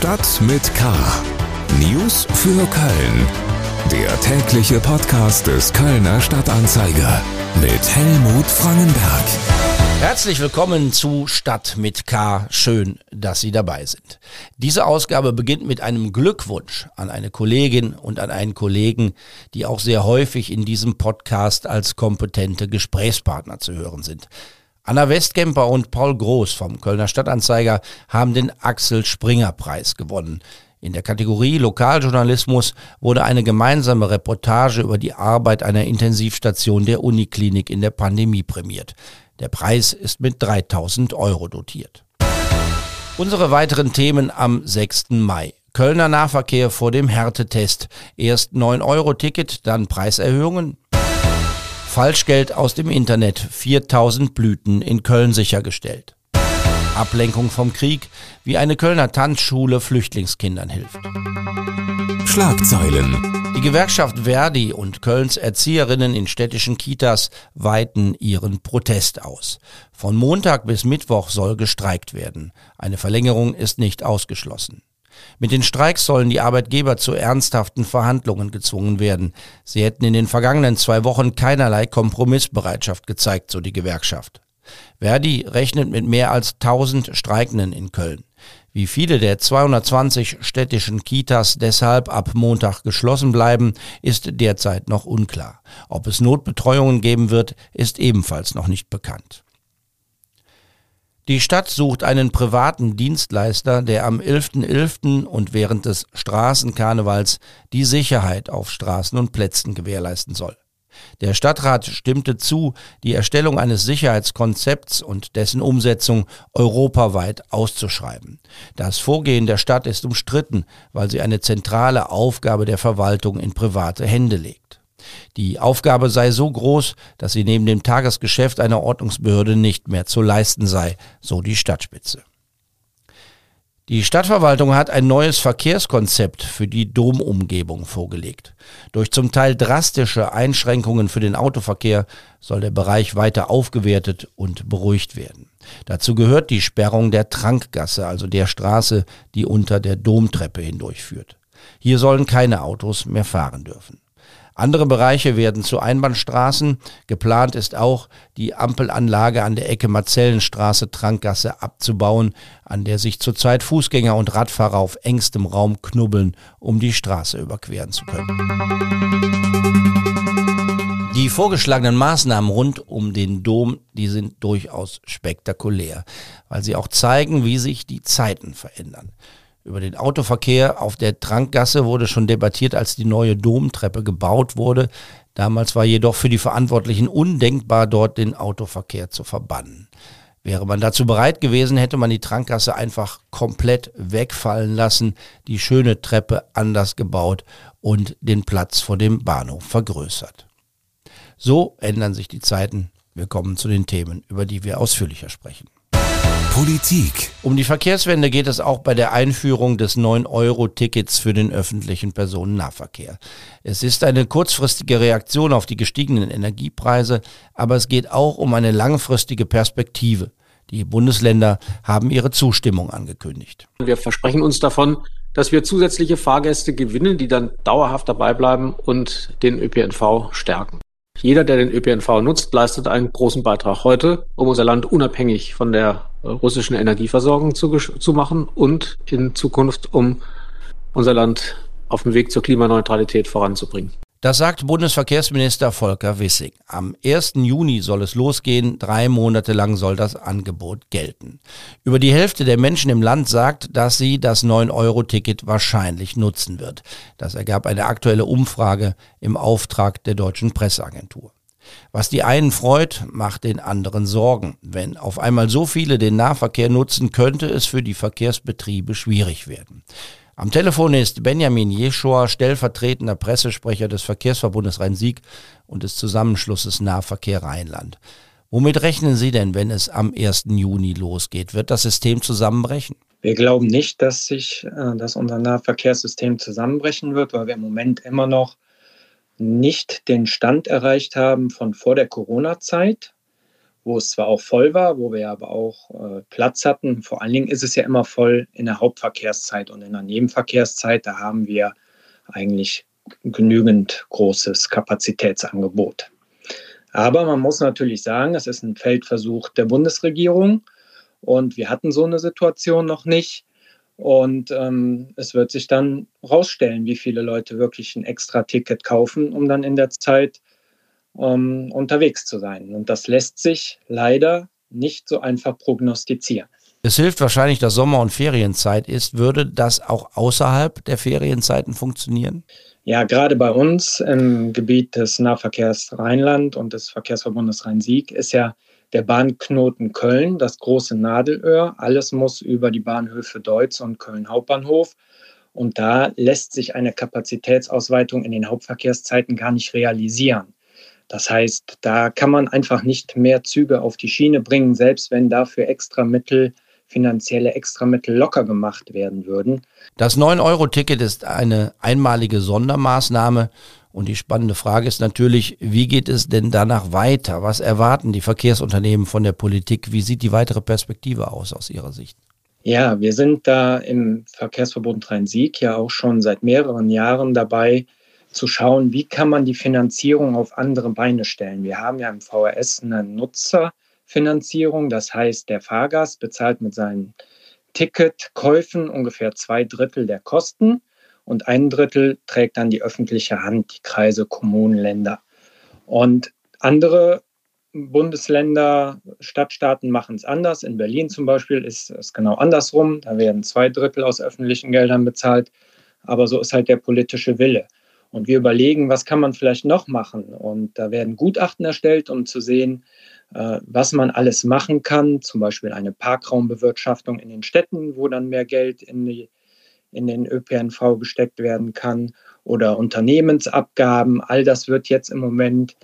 Stadt mit K. News für Köln. Der tägliche Podcast des Kölner Stadtanzeiger mit Helmut Frangenberg. Herzlich willkommen zu Stadt mit K. Schön, dass Sie dabei sind. Diese Ausgabe beginnt mit einem Glückwunsch an eine Kollegin und an einen Kollegen, die auch sehr häufig in diesem Podcast als kompetente Gesprächspartner zu hören sind. Anna Westkemper und Paul Groß vom Kölner Stadtanzeiger haben den Axel Springer Preis gewonnen. In der Kategorie Lokaljournalismus wurde eine gemeinsame Reportage über die Arbeit einer Intensivstation der Uniklinik in der Pandemie prämiert. Der Preis ist mit 3000 Euro dotiert. Unsere weiteren Themen am 6. Mai. Kölner Nahverkehr vor dem Härtetest. Erst 9-Euro-Ticket, dann Preiserhöhungen. Falschgeld aus dem Internet. 4000 Blüten in Köln sichergestellt. Ablenkung vom Krieg, wie eine Kölner Tanzschule Flüchtlingskindern hilft. Schlagzeilen. Die Gewerkschaft Verdi und Kölns Erzieherinnen in städtischen Kitas weiten ihren Protest aus. Von Montag bis Mittwoch soll gestreikt werden. Eine Verlängerung ist nicht ausgeschlossen. Mit den Streiks sollen die Arbeitgeber zu ernsthaften Verhandlungen gezwungen werden. Sie hätten in den vergangenen zwei Wochen keinerlei Kompromissbereitschaft gezeigt, so die Gewerkschaft. Verdi rechnet mit mehr als 1000 Streikenden in Köln. Wie viele der 220 städtischen Kitas deshalb ab Montag geschlossen bleiben, ist derzeit noch unklar. Ob es Notbetreuungen geben wird, ist ebenfalls noch nicht bekannt. Die Stadt sucht einen privaten Dienstleister, der am 11.11. .11. und während des Straßenkarnevals die Sicherheit auf Straßen und Plätzen gewährleisten soll. Der Stadtrat stimmte zu, die Erstellung eines Sicherheitskonzepts und dessen Umsetzung europaweit auszuschreiben. Das Vorgehen der Stadt ist umstritten, weil sie eine zentrale Aufgabe der Verwaltung in private Hände legt. Die Aufgabe sei so groß, dass sie neben dem Tagesgeschäft einer Ordnungsbehörde nicht mehr zu leisten sei, so die Stadtspitze. Die Stadtverwaltung hat ein neues Verkehrskonzept für die Domumgebung vorgelegt. Durch zum Teil drastische Einschränkungen für den Autoverkehr soll der Bereich weiter aufgewertet und beruhigt werden. Dazu gehört die Sperrung der Trankgasse, also der Straße, die unter der Domtreppe hindurchführt. Hier sollen keine Autos mehr fahren dürfen. Andere Bereiche werden zu Einbahnstraßen. Geplant ist auch, die Ampelanlage an der Ecke Marzellenstraße-Trankgasse abzubauen, an der sich zurzeit Fußgänger und Radfahrer auf engstem Raum knubbeln, um die Straße überqueren zu können. Die vorgeschlagenen Maßnahmen rund um den Dom, die sind durchaus spektakulär, weil sie auch zeigen, wie sich die Zeiten verändern. Über den Autoverkehr auf der Trankgasse wurde schon debattiert, als die neue Domtreppe gebaut wurde. Damals war jedoch für die Verantwortlichen undenkbar, dort den Autoverkehr zu verbannen. Wäre man dazu bereit gewesen, hätte man die Trankgasse einfach komplett wegfallen lassen, die schöne Treppe anders gebaut und den Platz vor dem Bahnhof vergrößert. So ändern sich die Zeiten. Wir kommen zu den Themen, über die wir ausführlicher sprechen. Politik. Um die Verkehrswende geht es auch bei der Einführung des 9-Euro-Tickets für den öffentlichen Personennahverkehr. Es ist eine kurzfristige Reaktion auf die gestiegenen Energiepreise, aber es geht auch um eine langfristige Perspektive. Die Bundesländer haben ihre Zustimmung angekündigt. Wir versprechen uns davon, dass wir zusätzliche Fahrgäste gewinnen, die dann dauerhaft dabei bleiben und den ÖPNV stärken. Jeder, der den ÖPNV nutzt, leistet einen großen Beitrag heute, um unser Land unabhängig von der russischen Energieversorgung zu, zu machen und in Zukunft, um unser Land auf dem Weg zur Klimaneutralität voranzubringen. Das sagt Bundesverkehrsminister Volker Wissing. Am 1. Juni soll es losgehen. Drei Monate lang soll das Angebot gelten. Über die Hälfte der Menschen im Land sagt, dass sie das 9-Euro-Ticket wahrscheinlich nutzen wird. Das ergab eine aktuelle Umfrage im Auftrag der deutschen Presseagentur. Was die einen freut, macht den anderen Sorgen. Wenn auf einmal so viele den Nahverkehr nutzen, könnte es für die Verkehrsbetriebe schwierig werden. Am Telefon ist Benjamin Jeschua, stellvertretender Pressesprecher des Verkehrsverbundes Rhein-Sieg und des Zusammenschlusses Nahverkehr Rheinland. Womit rechnen Sie denn, wenn es am 1. Juni losgeht? Wird das System zusammenbrechen? Wir glauben nicht, dass sich äh, dass unser Nahverkehrssystem zusammenbrechen wird, weil wir im Moment immer noch nicht den Stand erreicht haben von vor der Corona-Zeit, wo es zwar auch voll war, wo wir aber auch äh, Platz hatten. Vor allen Dingen ist es ja immer voll in der Hauptverkehrszeit und in der Nebenverkehrszeit, da haben wir eigentlich genügend großes Kapazitätsangebot. Aber man muss natürlich sagen, es ist ein Feldversuch der Bundesregierung und wir hatten so eine Situation noch nicht. Und ähm, es wird sich dann rausstellen, wie viele Leute wirklich ein extra Ticket kaufen, um dann in der Zeit ähm, unterwegs zu sein. Und das lässt sich leider nicht so einfach prognostizieren. Es hilft wahrscheinlich, dass Sommer- und Ferienzeit ist. Würde das auch außerhalb der Ferienzeiten funktionieren? Ja, gerade bei uns im Gebiet des Nahverkehrs Rheinland und des Verkehrsverbundes Rhein-Sieg ist ja der Bahnknoten Köln, das große Nadelöhr. Alles muss über die Bahnhöfe Deutz und Köln Hauptbahnhof. Und da lässt sich eine Kapazitätsausweitung in den Hauptverkehrszeiten gar nicht realisieren. Das heißt, da kann man einfach nicht mehr Züge auf die Schiene bringen, selbst wenn dafür extra Mittel, finanzielle Extramittel locker gemacht werden würden. Das 9-Euro-Ticket ist eine einmalige Sondermaßnahme. Und die spannende Frage ist natürlich, wie geht es denn danach weiter? Was erwarten die Verkehrsunternehmen von der Politik? Wie sieht die weitere Perspektive aus aus Ihrer Sicht? Ja, wir sind da im Verkehrsverbund Rhein-Sieg ja auch schon seit mehreren Jahren dabei, zu schauen, wie kann man die Finanzierung auf andere Beine stellen. Wir haben ja im VRS eine Nutzerfinanzierung, das heißt, der Fahrgast bezahlt mit seinen Ticketkäufen ungefähr zwei Drittel der Kosten und ein Drittel trägt dann die öffentliche Hand, die Kreise, Kommunen, Länder. Und andere Bundesländer, Stadtstaaten machen es anders. In Berlin zum Beispiel ist es genau andersrum. Da werden zwei Drittel aus öffentlichen Geldern bezahlt. Aber so ist halt der politische Wille. Und wir überlegen, was kann man vielleicht noch machen. Und da werden Gutachten erstellt, um zu sehen, äh, was man alles machen kann. Zum Beispiel eine Parkraumbewirtschaftung in den Städten, wo dann mehr Geld in, die, in den ÖPNV gesteckt werden kann. Oder Unternehmensabgaben. All das wird jetzt im Moment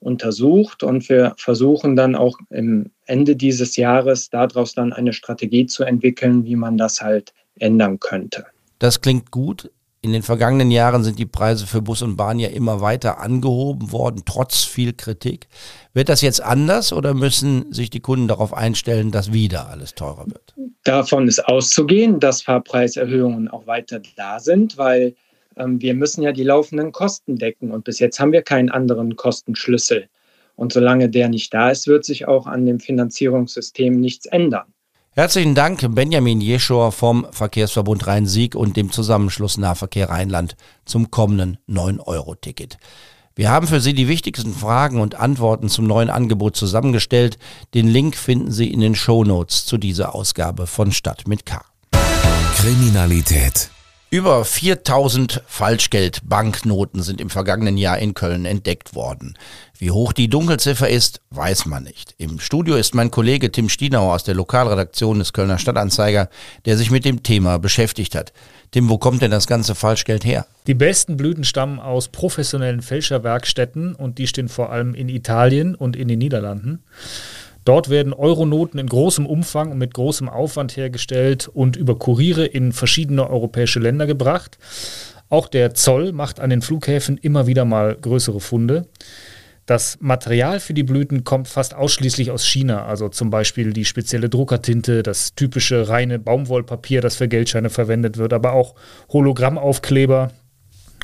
untersucht und wir versuchen dann auch im Ende dieses Jahres daraus dann eine Strategie zu entwickeln, wie man das halt ändern könnte. Das klingt gut. In den vergangenen Jahren sind die Preise für Bus und Bahn ja immer weiter angehoben worden, trotz viel Kritik. Wird das jetzt anders oder müssen sich die Kunden darauf einstellen, dass wieder alles teurer wird? Davon ist auszugehen, dass Fahrpreiserhöhungen auch weiter da sind, weil ähm, wir müssen ja die laufenden Kosten decken und bis jetzt haben wir keinen anderen Kostenschlüssel. Und solange der nicht da ist, wird sich auch an dem Finanzierungssystem nichts ändern. Herzlichen Dank, Benjamin Jeschor vom Verkehrsverbund Rhein-Sieg und dem Zusammenschluss Nahverkehr Rheinland zum kommenden 9-Euro-Ticket. Wir haben für Sie die wichtigsten Fragen und Antworten zum neuen Angebot zusammengestellt. Den Link finden Sie in den Show Notes zu dieser Ausgabe von Stadt mit K. Kriminalität. Über 4000 Falschgeld-Banknoten sind im vergangenen Jahr in Köln entdeckt worden. Wie hoch die Dunkelziffer ist, weiß man nicht. Im Studio ist mein Kollege Tim Stienauer aus der Lokalredaktion des Kölner Stadtanzeiger, der sich mit dem Thema beschäftigt hat. Tim, wo kommt denn das ganze Falschgeld her? Die besten Blüten stammen aus professionellen Fälscherwerkstätten und die stehen vor allem in Italien und in den Niederlanden. Dort werden Euronoten in großem Umfang und mit großem Aufwand hergestellt und über Kuriere in verschiedene europäische Länder gebracht. Auch der Zoll macht an den Flughäfen immer wieder mal größere Funde. Das Material für die Blüten kommt fast ausschließlich aus China, also zum Beispiel die spezielle Druckertinte, das typische reine Baumwollpapier, das für Geldscheine verwendet wird, aber auch Hologrammaufkleber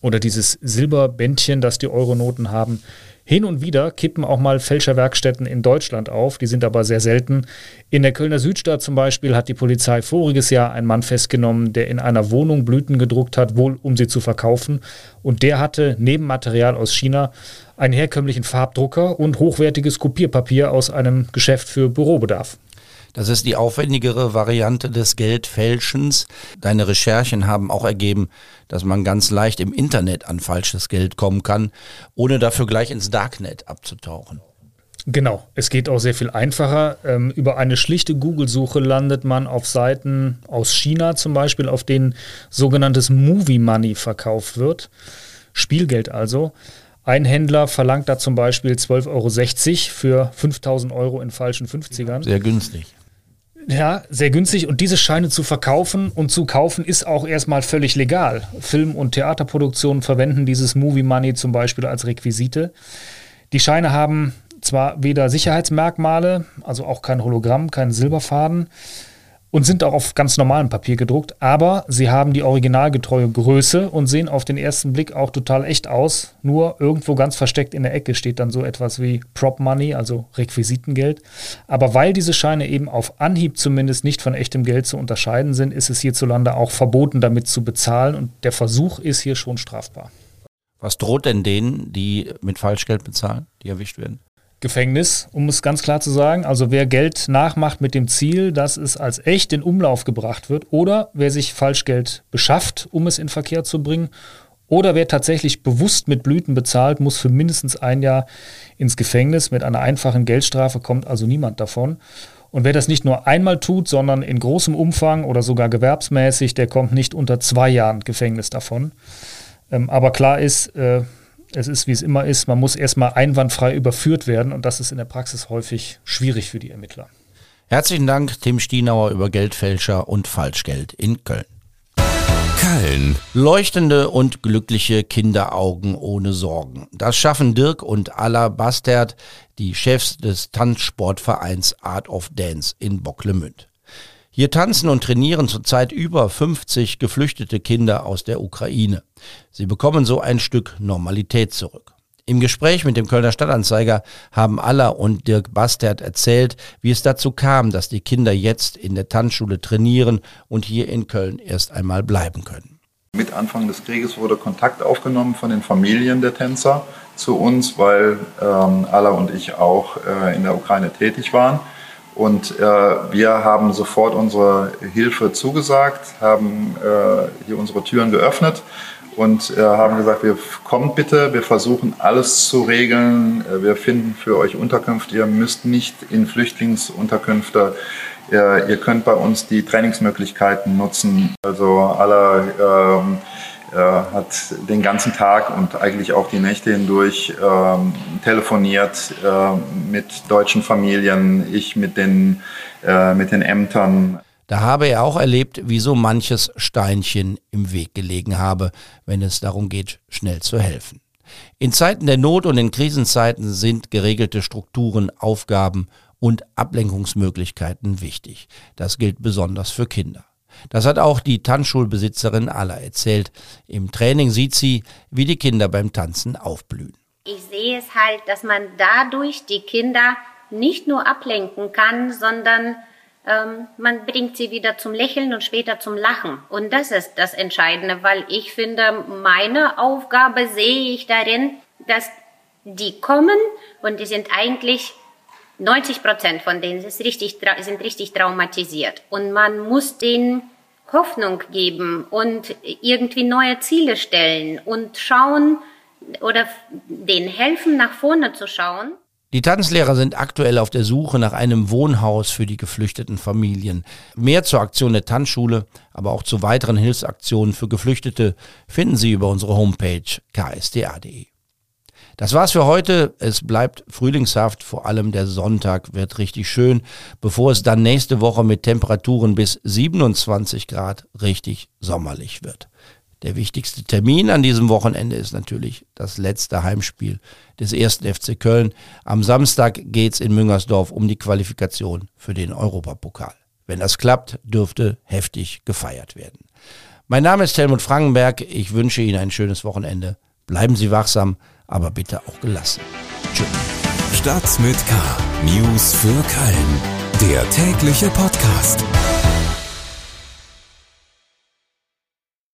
oder dieses Silberbändchen, das die Euronoten haben. Hin und wieder kippen auch mal Fälscherwerkstätten in Deutschland auf, die sind aber sehr selten. In der Kölner Südstadt zum Beispiel hat die Polizei voriges Jahr einen Mann festgenommen, der in einer Wohnung Blüten gedruckt hat, wohl um sie zu verkaufen. Und der hatte neben Material aus China einen herkömmlichen Farbdrucker und hochwertiges Kopierpapier aus einem Geschäft für Bürobedarf. Das ist die aufwendigere Variante des Geldfälschens. Deine Recherchen haben auch ergeben, dass man ganz leicht im Internet an falsches Geld kommen kann, ohne dafür gleich ins Darknet abzutauchen. Genau, es geht auch sehr viel einfacher. Ähm, über eine schlichte Google-Suche landet man auf Seiten aus China zum Beispiel, auf denen sogenanntes Movie Money verkauft wird. Spielgeld also. Ein Händler verlangt da zum Beispiel 12,60 Euro für 5000 Euro in falschen 50ern. Sehr günstig. Ja, sehr günstig. Und diese Scheine zu verkaufen und zu kaufen ist auch erstmal völlig legal. Film- und Theaterproduktionen verwenden dieses Movie Money zum Beispiel als Requisite. Die Scheine haben zwar weder Sicherheitsmerkmale, also auch kein Hologramm, kein Silberfaden, und sind auch auf ganz normalem Papier gedruckt, aber sie haben die originalgetreue Größe und sehen auf den ersten Blick auch total echt aus. Nur irgendwo ganz versteckt in der Ecke steht dann so etwas wie Prop Money, also Requisitengeld. Aber weil diese Scheine eben auf Anhieb zumindest nicht von echtem Geld zu unterscheiden sind, ist es hierzulande auch verboten, damit zu bezahlen und der Versuch ist hier schon strafbar. Was droht denn denen, die mit Falschgeld bezahlen, die erwischt werden? Gefängnis, um es ganz klar zu sagen. Also wer Geld nachmacht mit dem Ziel, dass es als echt in Umlauf gebracht wird, oder wer sich Falschgeld beschafft, um es in Verkehr zu bringen, oder wer tatsächlich bewusst mit Blüten bezahlt, muss für mindestens ein Jahr ins Gefängnis. Mit einer einfachen Geldstrafe kommt also niemand davon. Und wer das nicht nur einmal tut, sondern in großem Umfang oder sogar gewerbsmäßig, der kommt nicht unter zwei Jahren Gefängnis davon. Ähm, aber klar ist, äh, es ist, wie es immer ist, man muss erstmal einwandfrei überführt werden und das ist in der Praxis häufig schwierig für die Ermittler. Herzlichen Dank, Tim Stienauer über Geldfälscher und Falschgeld in Köln. Köln. Leuchtende und glückliche Kinderaugen ohne Sorgen. Das schaffen Dirk und Alla Bastert, die Chefs des Tanzsportvereins Art of Dance in Bocklemünd. Hier tanzen und trainieren zurzeit über 50 geflüchtete Kinder aus der Ukraine. Sie bekommen so ein Stück Normalität zurück. Im Gespräch mit dem Kölner Stadtanzeiger haben Alla und Dirk Bastert erzählt, wie es dazu kam, dass die Kinder jetzt in der Tanzschule trainieren und hier in Köln erst einmal bleiben können. Mit Anfang des Krieges wurde Kontakt aufgenommen von den Familien der Tänzer zu uns, weil ähm, Alla und ich auch äh, in der Ukraine tätig waren. Und äh, wir haben sofort unsere Hilfe zugesagt, haben äh, hier unsere Türen geöffnet und äh, haben gesagt, wir kommt bitte, wir versuchen alles zu regeln, äh, wir finden für euch Unterkünfte, ihr müsst nicht in Flüchtlingsunterkünfte, ihr könnt bei uns die Trainingsmöglichkeiten nutzen. Also aller ähm, äh, hat den ganzen Tag und eigentlich auch die Nächte hindurch ähm, telefoniert äh, mit deutschen Familien, ich mit den, äh, mit den Ämtern. Da habe er auch erlebt, wie so manches Steinchen im Weg gelegen habe, wenn es darum geht, schnell zu helfen. In Zeiten der Not und in Krisenzeiten sind geregelte Strukturen, Aufgaben und Ablenkungsmöglichkeiten wichtig. Das gilt besonders für Kinder. Das hat auch die Tanzschulbesitzerin Alla erzählt. Im Training sieht sie, wie die Kinder beim Tanzen aufblühen. Ich sehe es halt, dass man dadurch die Kinder nicht nur ablenken kann, sondern ähm, man bringt sie wieder zum Lächeln und später zum Lachen. Und das ist das Entscheidende, weil ich finde, meine Aufgabe sehe ich darin, dass die kommen und die sind eigentlich 90 Prozent von denen sind richtig, sind richtig traumatisiert. Und man muss denen Hoffnung geben und irgendwie neue Ziele stellen und schauen oder denen helfen, nach vorne zu schauen. Die Tanzlehrer sind aktuell auf der Suche nach einem Wohnhaus für die geflüchteten Familien. Mehr zur Aktion der Tanzschule, aber auch zu weiteren Hilfsaktionen für Geflüchtete finden Sie über unsere Homepage ksda.de. Das war's für heute. Es bleibt frühlingshaft, vor allem der Sonntag wird richtig schön, bevor es dann nächste Woche mit Temperaturen bis 27 Grad richtig sommerlich wird. Der wichtigste Termin an diesem Wochenende ist natürlich das letzte Heimspiel des ersten FC Köln. Am Samstag geht's in Müngersdorf um die Qualifikation für den Europapokal. Wenn das klappt, dürfte heftig gefeiert werden. Mein Name ist Helmut Frankenberg. Ich wünsche Ihnen ein schönes Wochenende. Bleiben Sie wachsam aber bitte auch gelassen. Tschüss. Stadt mit K. News für Köln. Der tägliche Podcast.